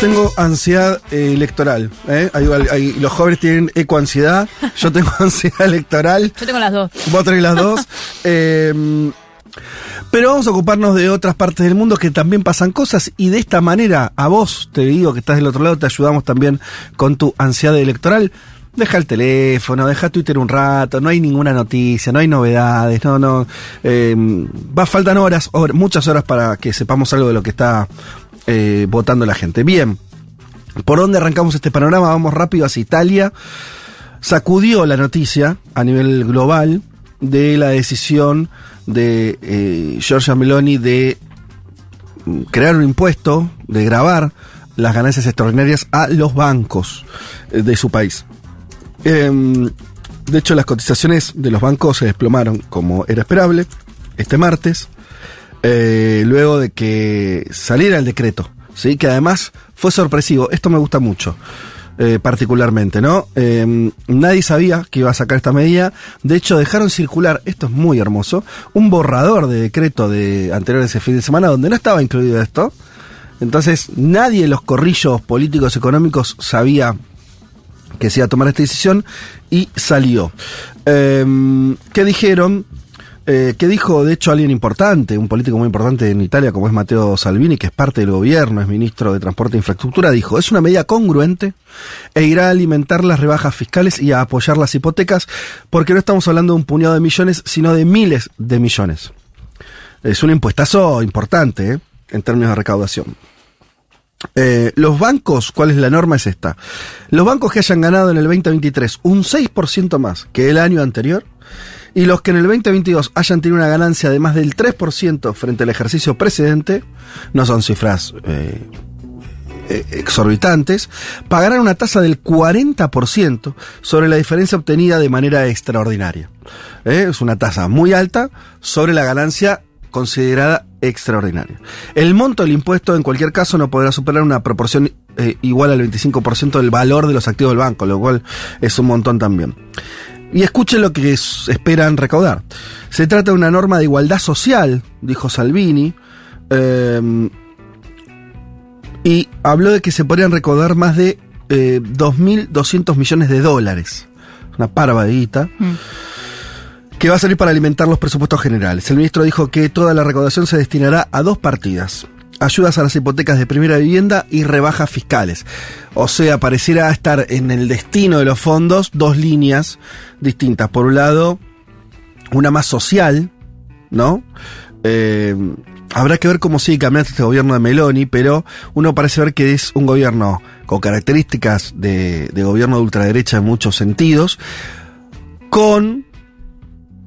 Tengo ansiedad eh, electoral. ¿eh? Hay- hay- los jóvenes tienen ecoansiedad. Yo tengo ansiedad electoral. Yo tengo las dos. Vos tenés las dos. Eh, pero vamos a ocuparnos de otras partes del mundo que también pasan cosas y de esta manera a vos, te digo que estás del otro lado, te ayudamos también con tu ansiedad electoral. Deja el teléfono, deja Twitter un rato, no hay ninguna noticia, no hay novedades, no, no. eh, va, faltan horas, hor- muchas horas para que sepamos algo de lo que está eh, votando la gente. Bien, ¿por dónde arrancamos este panorama? Vamos rápido hacia Italia sacudió la noticia a nivel global de la decisión de eh, Giorgia Meloni de mm, crear un impuesto, de grabar las ganancias extraordinarias a los bancos eh, de su país. Em, de hecho, las cotizaciones de los bancos se desplomaron, como era esperable, este martes, eh, luego de que saliera el decreto, ¿sí? que además fue sorpresivo. Esto me gusta mucho, eh, particularmente, ¿no? Eh, nadie sabía que iba a sacar esta medida. De hecho, dejaron circular, esto es muy hermoso, un borrador de decreto de anterior ese fin de semana donde no estaba incluido esto. Entonces, nadie en los corrillos políticos económicos sabía que se iba a tomar esta decisión y salió. Eh, ¿Qué dijeron? Eh, ¿Qué dijo, de hecho, alguien importante, un político muy importante en Italia, como es Matteo Salvini, que es parte del gobierno, es ministro de Transporte e Infraestructura, dijo, es una medida congruente e irá a alimentar las rebajas fiscales y a apoyar las hipotecas, porque no estamos hablando de un puñado de millones, sino de miles de millones. Es un impuestazo importante, ¿eh? en términos de recaudación. Eh, los bancos, ¿cuál es la norma? Es esta. Los bancos que hayan ganado en el 2023 un 6% más que el año anterior y los que en el 2022 hayan tenido una ganancia de más del 3% frente al ejercicio precedente, no son cifras eh, eh, exorbitantes, pagarán una tasa del 40% sobre la diferencia obtenida de manera extraordinaria. Eh, Es una tasa muy alta sobre la ganancia considerada extraordinaria. El monto del impuesto en cualquier caso no podrá superar una proporción igual al 25% del valor de los activos del banco, lo cual es un montón también. Y escuchen lo que esperan recaudar. Se trata de una norma de igualdad social, dijo Salvini, eh, y habló de que se podrían recaudar más de eh, 2.200 millones de dólares. Una parva de guita que va a salir para alimentar los presupuestos generales. El ministro dijo que toda la recaudación se destinará a dos partidas. Ayudas a las hipotecas de primera vivienda y rebajas fiscales. O sea, pareciera estar en el destino de los fondos dos líneas distintas. Por un lado, una más social, ¿no? Eh, habrá que ver cómo sigue cambiando este gobierno de Meloni, pero uno parece ver que es un gobierno con características de, de gobierno de ultraderecha en muchos sentidos, con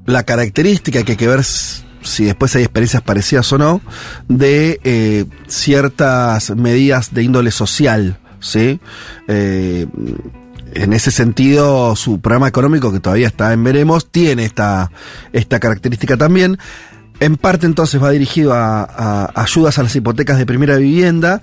la característica que hay que ver si después hay experiencias parecidas o no, de eh, ciertas medidas de índole social, ¿sí? Eh, en ese sentido, su programa económico, que todavía está en veremos, tiene esta, esta característica también. En parte entonces va dirigido a, a ayudas a las hipotecas de primera vivienda,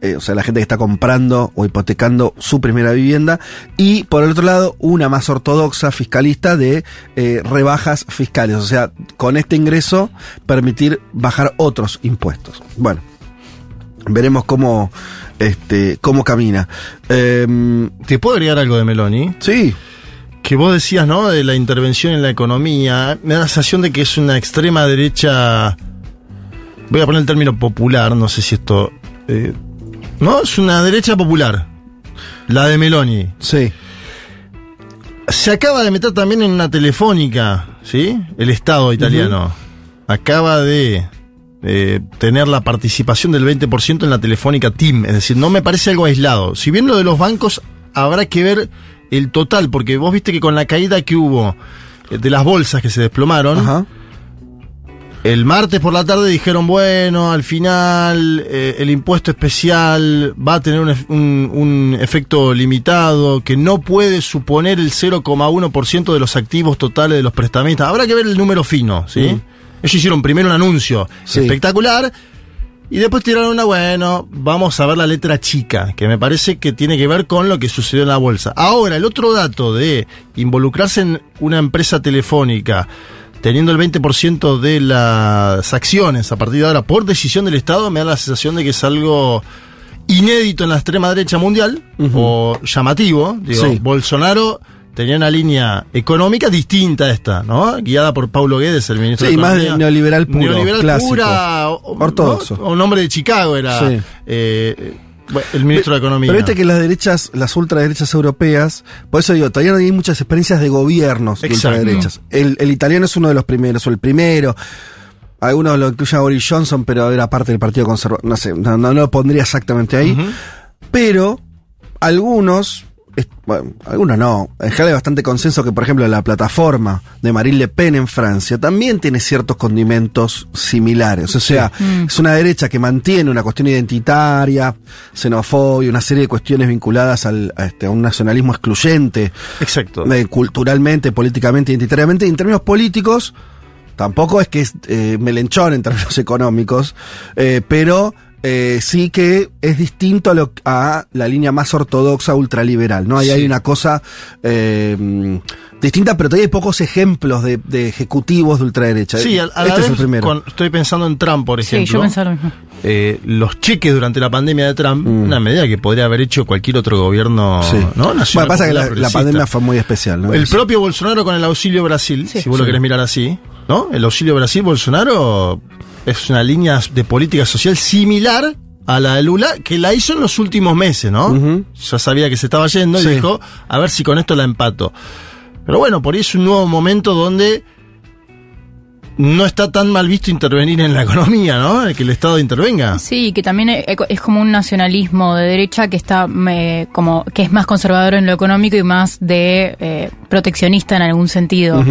eh, o sea, la gente que está comprando o hipotecando su primera vivienda, y por el otro lado, una más ortodoxa fiscalista de eh, rebajas fiscales, o sea, con este ingreso permitir bajar otros impuestos. Bueno, veremos cómo, este, cómo camina. Em, ¿Te puedo agregar algo de Meloni? sí, Que vos decías, ¿no? De la intervención en la economía. Me da la sensación de que es una extrema derecha. Voy a poner el término popular, no sé si esto. eh, no, es una derecha popular. La de Meloni. sí. Se acaba de meter también en una telefónica, ¿sí? El Estado italiano. Acaba de eh, tener la participación del 20% en la telefónica TIM. Es decir, no me parece algo aislado. Si bien lo de los bancos habrá que ver el total, porque vos viste que con la caída que hubo eh, de las bolsas que se desplomaron, Ajá. El martes por la tarde dijeron, bueno, al final eh, el impuesto especial va a tener un, un- un efecto limitado que no puede suponer el 0,1% de los activos totales de los prestamistas. Habrá que ver el número fino, ¿sí? Mm. Ellos hicieron primero un anuncio Sí. espectacular y después tiraron una, bueno, vamos a ver la letra chica, que me parece que tiene que ver con lo que sucedió en la bolsa. Ahora, el otro dato de involucrarse en una empresa telefónica, teniendo el 20% de las acciones a partir de ahora por decisión del Estado, me da la sensación de que es algo inédito en la extrema derecha mundial, o llamativo. Digo, Sí. Bolsonaro tenía una línea económica distinta a esta, ¿no? Guiada por Paulo Guedes, el ministro Sí, de más Economía. de neoliberal puro, Neoliberal clásico. pura. Ortodoxo. Un hombre de Chicago era Sí. eh, bueno, el ministro de Economía. Pero viste que las derechas, las ultraderechas europeas, por eso digo, todavía no hay muchas experiencias de gobiernos de ultraderechas. El, el italiano es uno de los primeros, o el primero. Algunos lo incluyen a Boris Johnson, pero era parte del Partido Conservador. No sé, no, no lo pondría exactamente ahí. Pero algunos, es- bueno, algunos no, en general hay bastante consenso que, por ejemplo, la plataforma de Marine Le Pen en Francia también tiene ciertos condimentos similares. O sea, es una derecha que mantiene una cuestión identitaria, xenofobia, una serie de cuestiones vinculadas al, a, este, a un nacionalismo excluyente, Exacto. eh, culturalmente, políticamente, identitariamente, y en términos políticos, tampoco es que es eh, melenchón en términos económicos, eh, pero eh, sí que es distinto a, lo, a la línea más ortodoxa ultraliberal, ¿no? Ahí hay Sí. una cosa eh, distinta, pero todavía hay pocos ejemplos de, de ejecutivos de ultraderecha. Sí, a, a la este vez, es el primero. con- estoy pensando en Trump, por Sí, ejemplo. yo pensaba lo mismo. Eh, los cheques durante la pandemia de Trump, Mm. una medida que podría haber hecho cualquier otro gobierno Sí. ¿no? nacional. Bueno, pasa que la, pandemia fue muy especial, ¿no? El propio Bolsonaro con el auxilio Brasil, Sí. si vos lo Sí. querés mirar así, ¿no? El auxilio Brasil, Bolsonaro es una línea de política social similar a la de Lula, que la hizo en los últimos meses, ¿no? Ya sabía que se estaba yendo y Sí. dijo, a ver si con esto la empato. Pero bueno, por ahí es un nuevo momento donde no está tan mal visto intervenir en la economía, ¿no? Que el Estado intervenga. Sí, que también e- es como un nacionalismo de derecha que está me- como que es más conservador en lo económico y más de eh, proteccionista en algún sentido.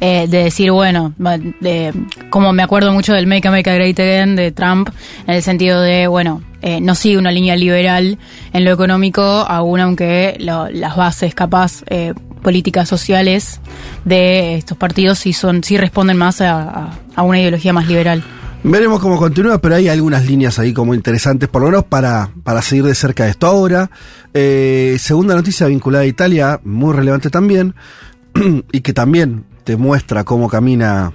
Eh, de decir, bueno, de- como me acuerdo mucho del Make America Great Again de Trump, en el sentido de, bueno, eh, no sigue una línea liberal en lo económico, aún aunque lo- las bases capaz eh, políticas sociales de estos partidos sí son sí responden más a, a- una ideología más liberal. Veremos cómo continúa, pero hay algunas líneas ahí como interesantes, por lo menos para, para seguir de cerca esto. Ahora, eh, segunda noticia vinculada a Italia, muy relevante también, y que también te muestra cómo camina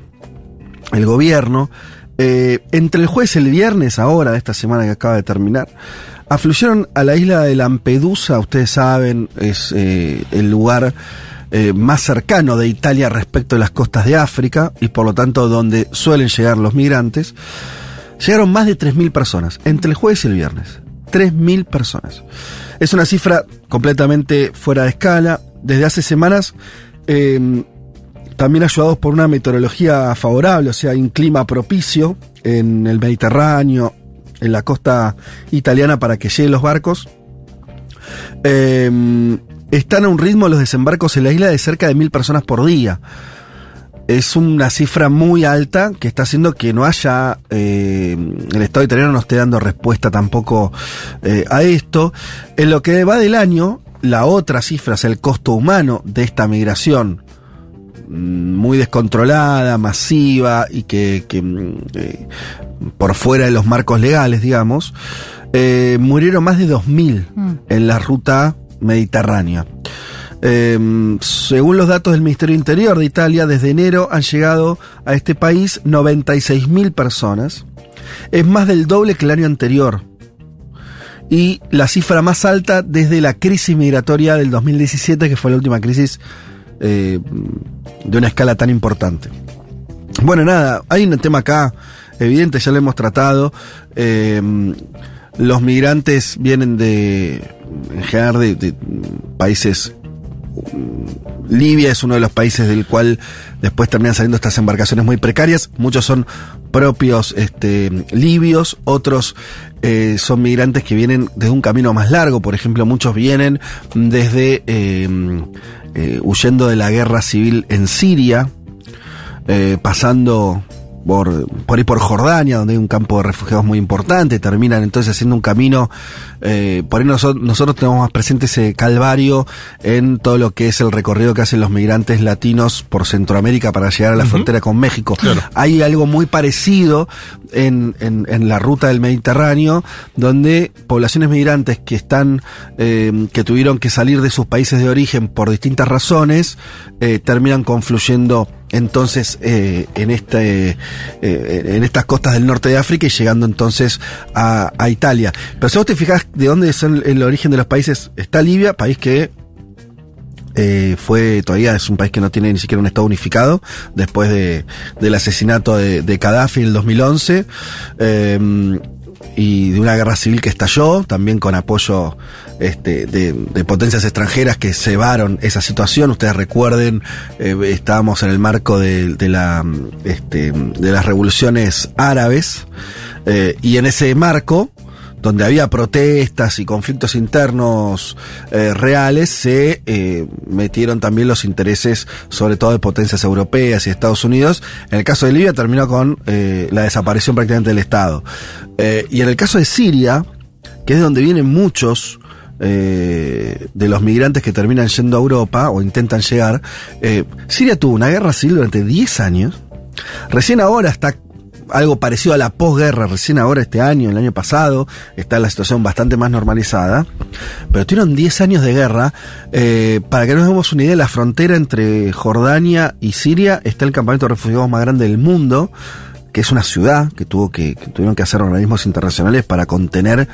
el gobierno. Eh, entre el y el viernes, ahora de esta semana que acaba de terminar, afluyeron a la isla de Lampedusa, ustedes saben, es eh, el lugar eh, más cercano de Italia respecto a las costas de África y por lo tanto donde suelen llegar los migrantes. Llegaron más de 3.000 personas, entre el jueves y el viernes. 3.000 personas. Es una cifra completamente fuera de escala. Desde hace semanas, eh, también ayudados por una meteorología favorable, o sea, un clima propicio en el Mediterráneo, en la costa italiana para que lleguen los barcos. Eh, están a un ritmo los desembarcos en la isla de cerca de mil personas por día. Es una cifra muy alta que está haciendo que no haya, eh, el Estado italiano no esté dando respuesta tampoco eh, a esto. En lo que va del año, la otra cifra es el costo humano de esta migración muy descontrolada, masiva y que, que, mm, eh, por fuera de los marcos legales, digamos, eh, murieron más de 2.000 Mm. en la ruta mediterránea. Eh, según los datos del Ministerio Interior de Italia, desde enero han llegado a este país 96.000 personas. Es más del doble que el año anterior. Y la cifra más alta desde la crisis migratoria del 2017, que fue la última crisis eh, de una escala tan importante. Bueno, nada, hay un tema acá evidente, ya lo hemos tratado. Eh, los migrantes vienen de, en general, de, países. Libia es uno de los países del cual después terminan saliendo estas embarcaciones muy precarias. Muchos son propios este, libios, otros eh, son migrantes que vienen desde un camino más largo. Por ejemplo, muchos vienen desde eh, huyendo de la guerra civil en Siria, eh, pasando por, por ahí por Jordania, donde hay un campo de refugiados muy importante, terminan entonces haciendo un camino, eh, por ahí nosotros, nosotros tenemos más presente ese calvario en todo lo que es el recorrido que hacen los migrantes latinos por Centroamérica para llegar a la frontera con México. Hay algo muy parecido en, en, en, la ruta del Mediterráneo, donde poblaciones migrantes que están, eh, que tuvieron que salir de sus países de origen por distintas razones, eh, terminan confluyendo entonces eh, en este eh, en estas costas del norte de África y llegando entonces a, Italia. Pero si vos te fijas de dónde es el, origen de los países, está Libia, país que eh, fue todavía es un país que no tiene ni siquiera un estado unificado después de, del asesinato de, de Gaddafi en el 2011 eh, y de una guerra civil que estalló también con apoyo este, de, potencias extranjeras que cebaron esa situación ustedes recuerden eh, estábamos en el marco de, la este, de las revoluciones árabes eh, y en ese marco donde había protestas y conflictos internos eh, reales, se metieron también los intereses, sobre todo de potencias europeas y Estados Unidos. En el caso de Libia terminó con eh, la desaparición prácticamente del Estado. Y en el caso de Siria, que es donde vienen muchos de los migrantes que terminan yendo a Europa o intentan llegar, Siria tuvo una guerra civil durante 10 años. Recién ahora está algo parecido a la posguerra, recién ahora este año, el año pasado, está la situación bastante más normalizada, pero tuvieron 10 años de guerra. Eh, para que nos demos una idea, la frontera entre Jordania y Siria está el campamento de refugiados más grande del mundo, que es una ciudad que tuvo que, que tuvieron que hacer organismos internacionales para contener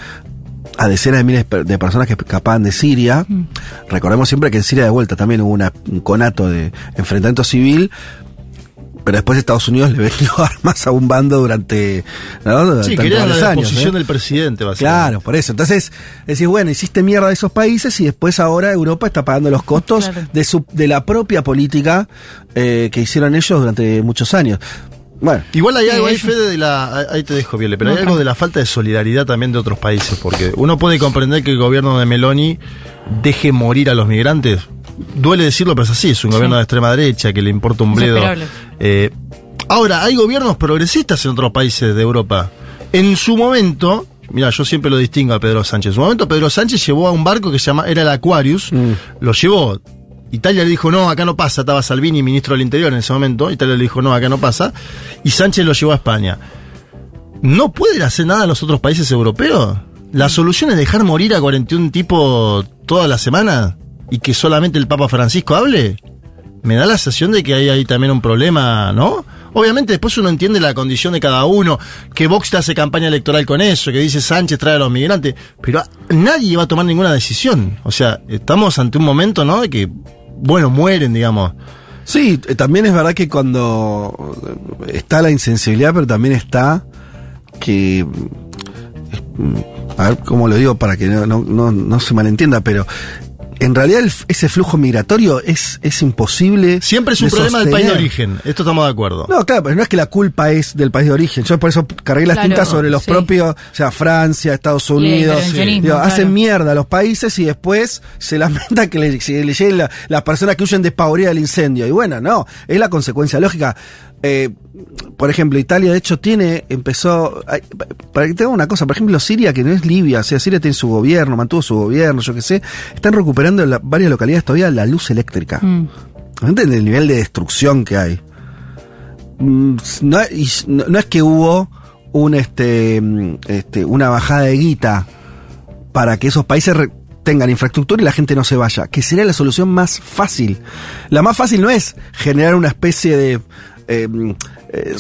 a decenas de miles de personas que escapaban de Siria. Mm. Recordemos siempre que en Siria de vuelta también hubo una, un conato de enfrentamiento civil, pero después Estados Unidos le vendió armas a un bando durante, ¿no? sí, querían la ¿eh? del presidente, básicamente. Claro, por eso. Entonces, decís, bueno, hiciste mierda de esos países y después ahora Europa está pagando los costos claro. de, su, de la propia política eh, que hicieron ellos durante muchos años. Bueno. Igual hay algo ahí, Fede, de la. Ahí te dejo, Viole, pero no, hay algo de la falta de solidaridad también de otros países, porque uno puede comprender que el gobierno de Meloni deje morir a los migrantes, duele decirlo, pero es así, es un sí. gobierno de extrema derecha que le importa un bledo. Eh, ahora, hay gobiernos progresistas en otros países de Europa. En su momento, mira, yo siempre lo distingo a Pedro Sánchez. En su momento, Pedro Sánchez llevó a un barco que se llama, era el Aquarius, mm. lo llevó. Italia le dijo, no, acá no pasa, estaba Salvini, ministro del Interior en ese momento, Italia le dijo, no, acá no pasa, y Sánchez lo llevó a España. ¿No pueden hacer nada los otros países europeos? ¿La solución es dejar morir a 41 tipos toda la semana? y que solamente el Papa Francisco hable, me da la sensación de que hay ahí también un problema, ¿no? Obviamente después uno entiende la condición de cada uno, que Vox te hace campaña electoral con eso, que dice Sánchez trae a los migrantes, pero nadie va a tomar ninguna decisión. O sea, estamos ante un momento, ¿no? De que, bueno, mueren, digamos. Sí, también es verdad que cuando está la insensibilidad, pero también está que a ver cómo lo digo para que no, no, no se malentienda, pero en realidad el, ese flujo migratorio es, es imposible. Siempre es un problema sostener. del país de origen, esto estamos de acuerdo. No, claro, pero no es que la culpa es del país de origen. Yo por eso cargué las claro, tintas sobre los sí. propios, o sea, Francia, Estados Unidos. Sí, digo, claro. Hacen mierda a los países y después se lamenta que le, le lleguen la, las personas que huyen despavoridas del incendio. Y bueno, no, es la consecuencia lógica. Eh, por ejemplo, Italia de hecho tiene, empezó, para que tenga una cosa, por ejemplo, Siria, que no es Libia, o sea, Siria tiene su gobierno, mantuvo su gobierno, yo qué sé, están recuperando en la, varias localidades todavía la luz eléctrica. Mm. ¿Entienden el nivel de destrucción que hay? Mm, no, no, no es que hubo un, este, este, una bajada de guita para que esos países tengan infraestructura y la gente no se vaya, que sería la solución más fácil. La más fácil no es generar una especie de eh, eh,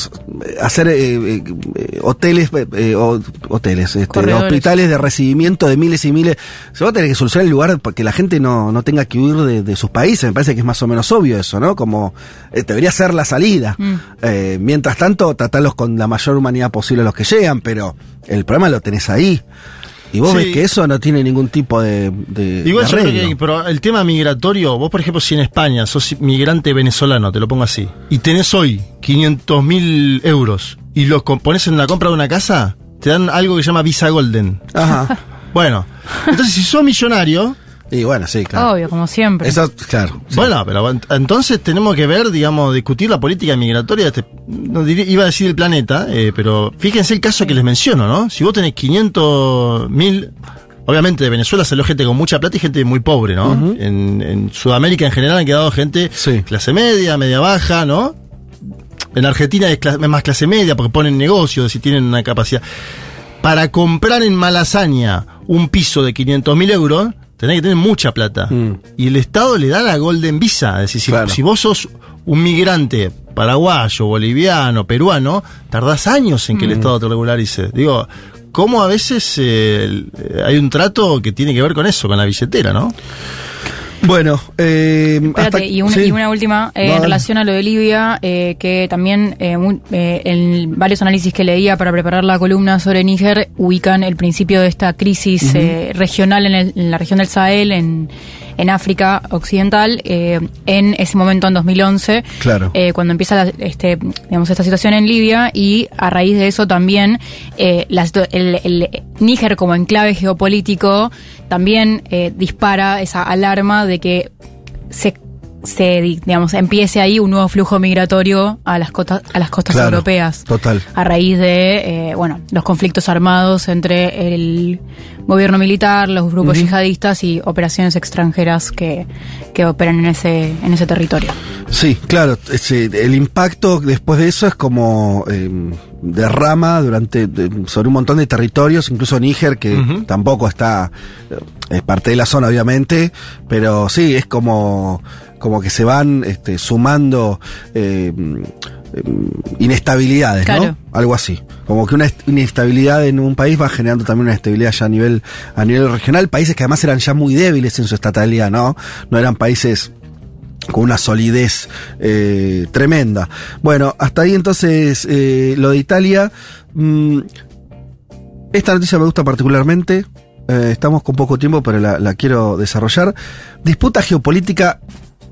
hacer eh, eh hoteles, eh, hoteles, este, hospitales de recibimiento de miles y miles. Se va a tener que solucionar el lugar para que la gente no, no tenga que huir de, de, sus países. Me parece que es más o menos obvio eso, ¿no? Como debería ser la salida. Mm. mientras tanto, tratarlos con la mayor humanidad posible los que llegan, pero el problema lo tenés ahí. Y vos sí. ves que eso no tiene ningún tipo de. de Igual de yo creo que pero el tema migratorio, vos por ejemplo, si en España sos migrante venezolano, te lo pongo así, y tenés hoy 500 mil euros y los pones en la compra de una casa, te dan algo que se llama Visa Golden. Ajá. bueno, entonces si sos millonario, Y bueno, sí, claro. Obvio, como siempre. Eso, claro. sí. Bueno, pero ent- entonces tenemos que ver, digamos, discutir la política migratoria de este, no diría- iba a decir el planeta, eh, pero fíjense el caso que les menciono, ¿no? Si vos tenés 500 mil, obviamente de Venezuela salió gente con mucha plata y gente muy pobre, ¿no? en, en Sudamérica en general han quedado gente Sí. clase media, media baja, ¿no? En Argentina es, es más clase media porque ponen negocios y tienen una capacidad. Para comprar en Malasaña un piso de 500 mil euros, tenés que tener mucha plata. Mm. Y el Estado le da la Golden Visa. Es decir, si, Claro. si vos sos un migrante paraguayo, boliviano, peruano, tardás años en que el Mm. Estado te regularice. Digo, ¿cómo a veces eh, eh, hay un trato que tiene que ver con eso, con la billetera, no? Bueno, eh, Espérate, hasta- y, una, sí. y una última, eh, en relación a lo de Libia, eh, que también eh, mu- eh, en varios análisis que leía para preparar la columna sobre Níger, ubican el principio de esta crisis eh, regional en, el- en la región del Sahel, en, en África Occidental, eh, en ese momento, en 2011, Claro. eh, cuando empieza la- este, digamos, esta situación en Libia, y a raíz de eso también eh, la el, el Níger como enclave geopolítico también eh, dispara esa alarma de que se, se di- digamos, empiece ahí un nuevo flujo migratorio a las costas, a las costas Claro, europeas. total. A raíz de, eh, bueno, los conflictos armados entre el gobierno militar, los grupos yihadistas y operaciones extranjeras que, que operan en ese, en ese territorio. Sí, claro. ese- el impacto después de eso es como eh, derrama durante de- sobre un montón de territorios, incluso Níger, que tampoco está eh, es parte de la zona, obviamente, pero sí es como como que se van este, sumando eh, eh, inestabilidades, Claro. ¿no? Algo así. Como que una est- inestabilidad en un país va generando también una estabilidad ya a nivel a nivel regional. Países que además eran ya muy débiles en su estatalidad, ¿no? No eran países con una solidez eh, tremenda. Bueno, hasta ahí entonces eh, lo de Italia. mm, esta noticia me gusta particularmente. eh, estamos con poco tiempo, pero la, la quiero desarrollar. Disputa geopolítica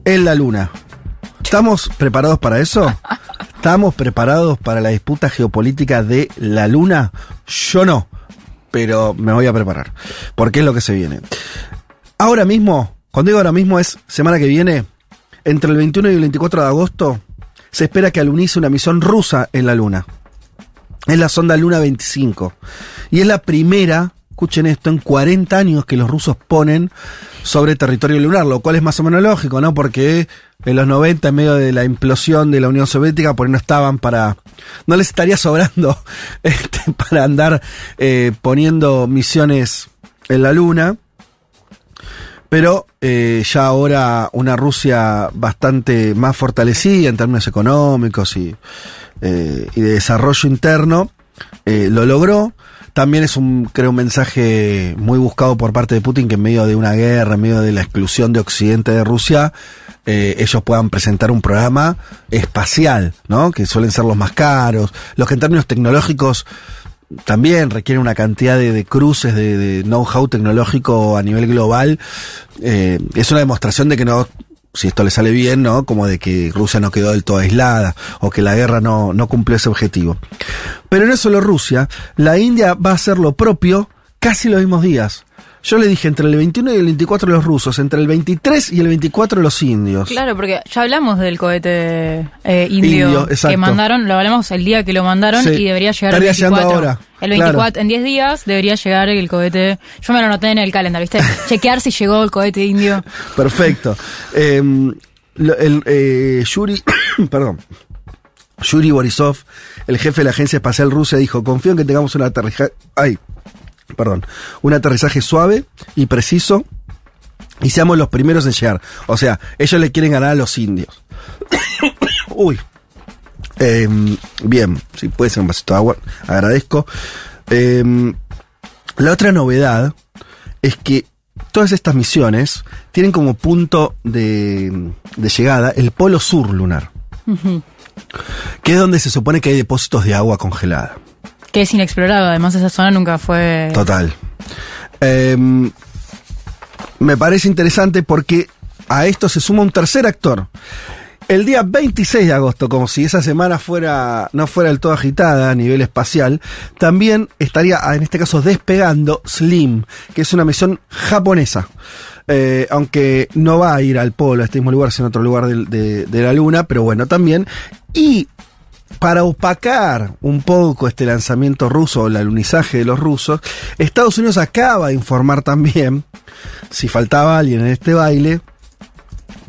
en la Luna. ¿Estamos preparados para eso? ¿Estamos preparados para la disputa geopolítica de la Luna? Yo no, pero me voy a preparar, porque es lo que se viene. Ahora mismo, cuando digo ahora mismo es semana que viene, entre el 21 y el 24 de agosto, se espera que alunice una misión rusa en la Luna. Es la sonda Luna 25. Y es la primera, escuchen esto, en 40 años que los rusos ponen sobre territorio lunar, lo cual es más o menos lógico, ¿no? Porque en los 90, en medio de la implosión de la Unión Soviética, por ahí no estaban para... No les estaría sobrando este, para andar eh, poniendo misiones en la Luna. Pero eh, ya ahora una Rusia bastante más fortalecida en términos económicos y, eh, y de desarrollo interno lo logró. También es un, creo, un mensaje muy buscado por parte de Putin que en medio de una guerra, en medio de la exclusión de Occidente de Rusia, eh, ellos puedan presentar un programa espacial, ¿no? Que suelen ser los más caros, los que en términos tecnológicos también requieren una cantidad de, cruces de, de know-how tecnológico a nivel global. Eh, es una demostración de que no, si esto le sale bien, ¿no? Como de que Rusia no quedó del todo aislada o que la guerra no, no cumplió ese objetivo. Pero no es solo Rusia, la India va a hacer lo propio casi los mismos días. Yo le dije entre el 21 y el 24 los rusos, entre el 23 y el 24 los indios. Claro, porque ya hablamos del cohete eh, indio, Indio, que mandaron, lo hablamos el día que lo mandaron Sí. y debería llegar Estaría el llegando 24. ahora, El 24, en 10 días debería llegar el cohete. Yo me lo anoté en el calendario, ¿viste? Chequear si llegó el cohete indio. Perfecto. Eh, lo- el, eh, Yuri, perdón. Yuri Borisov, el jefe de la Agencia Espacial Rusa, dijo, confío en que tengamos un aterrizaje, ay, perdón, un aterrizaje suave y preciso y seamos los primeros en llegar. O sea, ellos le quieren ganar a los indios. Uy. Eh, bien, si puede ser un vasito de agua, agradezco. Eh, la otra novedad es que todas estas misiones tienen como punto de, de llegada el polo sur lunar, que es donde se supone que hay depósitos de agua congelada. Que es inexplorado, además esa zona nunca fue... Total. Eh, me parece interesante porque a esto se suma un tercer actor. El día 26 de agosto, como si esa semana fuera no fuera del todo agitada a nivel espacial, también estaría, ah, en este caso, despegando Slim, que es una misión japonesa. eh, aunque no va a ir al polo, a este mismo lugar, sino a otro lugar de, de la Luna, pero bueno, también. Y para opacar un poco este lanzamiento ruso o el alunizaje de los rusos, Estados Unidos acaba de informar también, si faltaba alguien en este baile,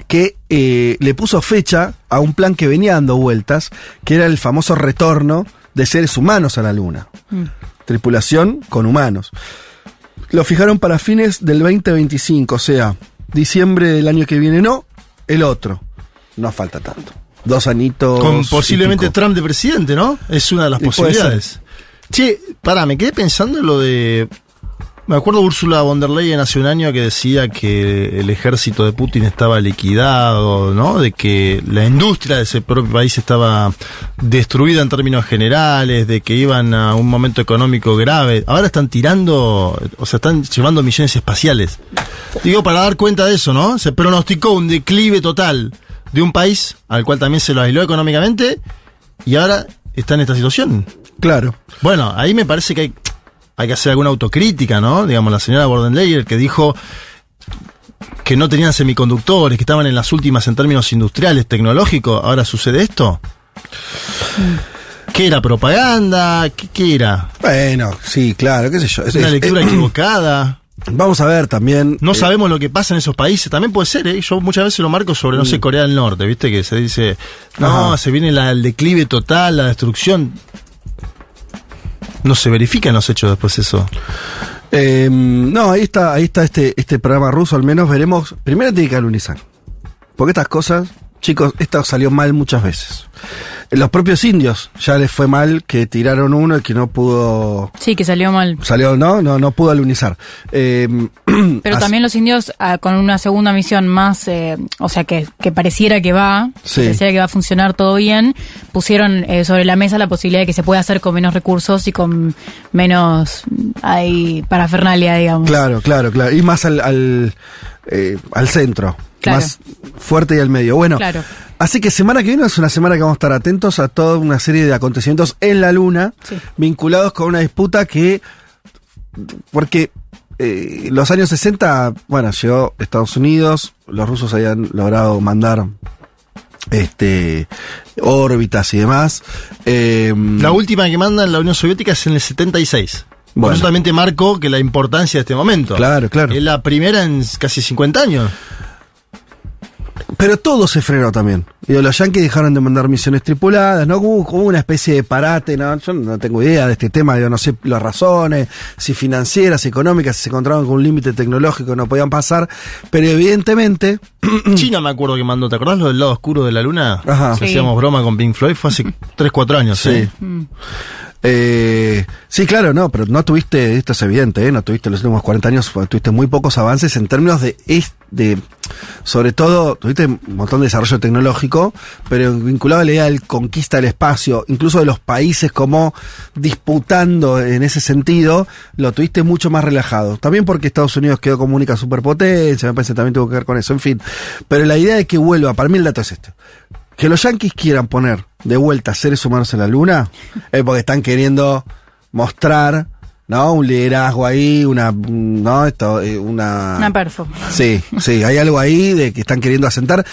que eh, le puso fecha a un plan que venía dando vueltas, que era el famoso retorno de seres humanos a la Luna. Mm. Tripulación con humanos. Lo fijaron para fines del 2025, o sea, diciembre del año que viene, no, el otro. No falta tanto. Dos anitos. Con posiblemente. Trump de presidente, ¿no? Es una de las posibilidades. Che, pará, me quedé pensando en lo de. Me acuerdo Úrsula von der Leyen hace un año que decía que el ejército de Putin estaba liquidado, ¿no? De que la industria de ese propio país estaba destruida en términos generales, de que iban a un momento económico grave. Ahora están tirando, o sea, están llevando misiones espaciales. Digo, para dar cuenta de eso, ¿no? Se pronosticó un declive total de un país al cual también se lo aisló económicamente y ahora está en esta situación. Claro. Bueno, ahí me parece que hay, hay que hacer alguna autocrítica, ¿no? Digamos, la señora Bordenleyer que dijo que no tenían semiconductores, que estaban en las últimas en términos industriales, tecnológicos, ahora sucede esto. ¿Qué era? ¿Propaganda? ¿Qué, qué era? Bueno, sí, claro, qué sé yo. Es- ¿Una lectura es- equivocada? Vamos a ver también. No eh, sabemos lo que pasa en esos países. También puede ser, ¿eh? Yo muchas veces lo marco sobre, no sé, Corea del Norte, ¿viste? Que se dice, no, Mm. Ajá. se viene la- el declive total, la destrucción. No se verifica en los hechos después eso. Eh, no, ahí está, ahí está este, este programa ruso, al menos veremos. Primero tiene que alunizar. Porque estas cosas, chicos, esto salió mal muchas veces. Los propios indios ya les fue mal que tiraron uno y que no pudo. Sí, que salió mal. Salió, no, no, no pudo alunizar. Eh, Pero así- también los indios, ah, con una segunda misión más, eh, o sea, que, que pareciera que va, Sí. que pareciera que va a funcionar todo bien, pusieron eh, sobre la mesa la posibilidad de que se pueda hacer con menos recursos y con menos ahí parafernalia, digamos. Claro, claro, claro. Y más al, al, eh, al centro. Claro. Más fuerte y al medio. Bueno, Claro. así que semana que viene es una semana que vamos a estar atentos a toda una serie de acontecimientos en la Luna Sí. vinculados con una disputa que. Porque eh, los años 60, bueno, llegó Estados Unidos, los rusos habían logrado mandar este órbitas y demás. Eh, La última que mandan la Unión Soviética es en el 76. Por Bueno. eso también te marco que la importancia de este momento. Claro, claro. Es la primera en casi 50 años. Pero todo se frenó también. Digo, los yankees dejaron de mandar misiones tripuladas, ¿no? Hubo como una especie de parate, ¿no? Yo no tengo idea de este tema, yo no sé las razones, si financieras, si económicas, si se encontraban con un límite tecnológico, no podían pasar. Pero evidentemente, China me acuerdo que mandó, ¿te acordás lo del lado oscuro de la luna? Ajá. Sí. hacíamos broma con Pink Floyd, fue hace 3, 4 años. Sí. ¿eh? Eh, sí, claro, no, pero no tuviste, esto es evidente, ¿eh? No tuviste los últimos 40 años, tuviste muy pocos avances en términos de, de sobre todo, tuviste un montón de desarrollo tecnológico, pero vinculado a la idea del conquista del espacio, incluso de los países como disputando en ese sentido, lo tuviste mucho más relajado. También porque Estados Unidos quedó como única superpotencia, me parece que también tuvo que ver con eso, en fin. Pero la idea de que vuelva, para mí el dato es este. Que los yanquis quieran poner de vuelta seres humanos en la luna es porque están queriendo mostrar, ¿no? Un liderazgo ahí, una, ¿no? Esto, eh, una... Una perfo. Sí, sí, hay algo ahí de que están queriendo asentar.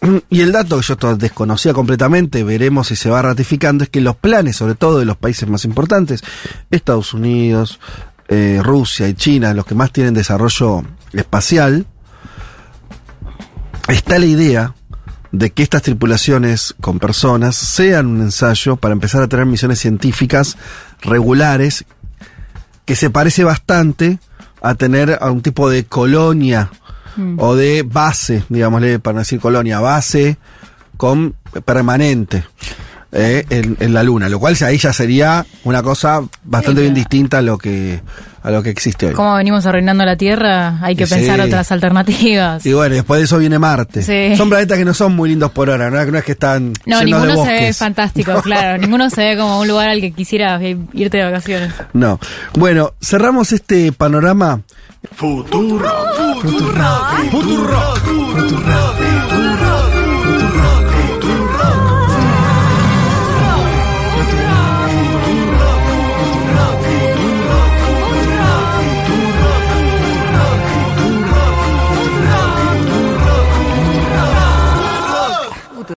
Y el dato que yo esto desconocía completamente, veremos si se va ratificando, es que los planes, sobre todo de los países más importantes, Estados Unidos, eh, Rusia y China, los que más tienen desarrollo espacial, está la idea de que estas tripulaciones con personas sean un ensayo para empezar a tener misiones científicas regulares que se parece bastante a tener a un tipo de colonia o de base, digámosle, para no decir colonia, base con permanente eh, en, en la luna, lo cual ya- ahí ya sería una cosa bastante Sí, bien distinta a lo que a lo que existe hoy. Como venimos arruinando la Tierra, hay que Sí. pensar otras alternativas. Y bueno, después de eso viene Marte. Sí. Son planetas que no son muy lindos por ahora, no, no es que están No, llenos de ninguno se ve fantástico, claro. Ninguno se ve como un lugar al que quisiera irte de vacaciones. No. Bueno, cerramos este panorama Futuro, futuro, futuro, futuro.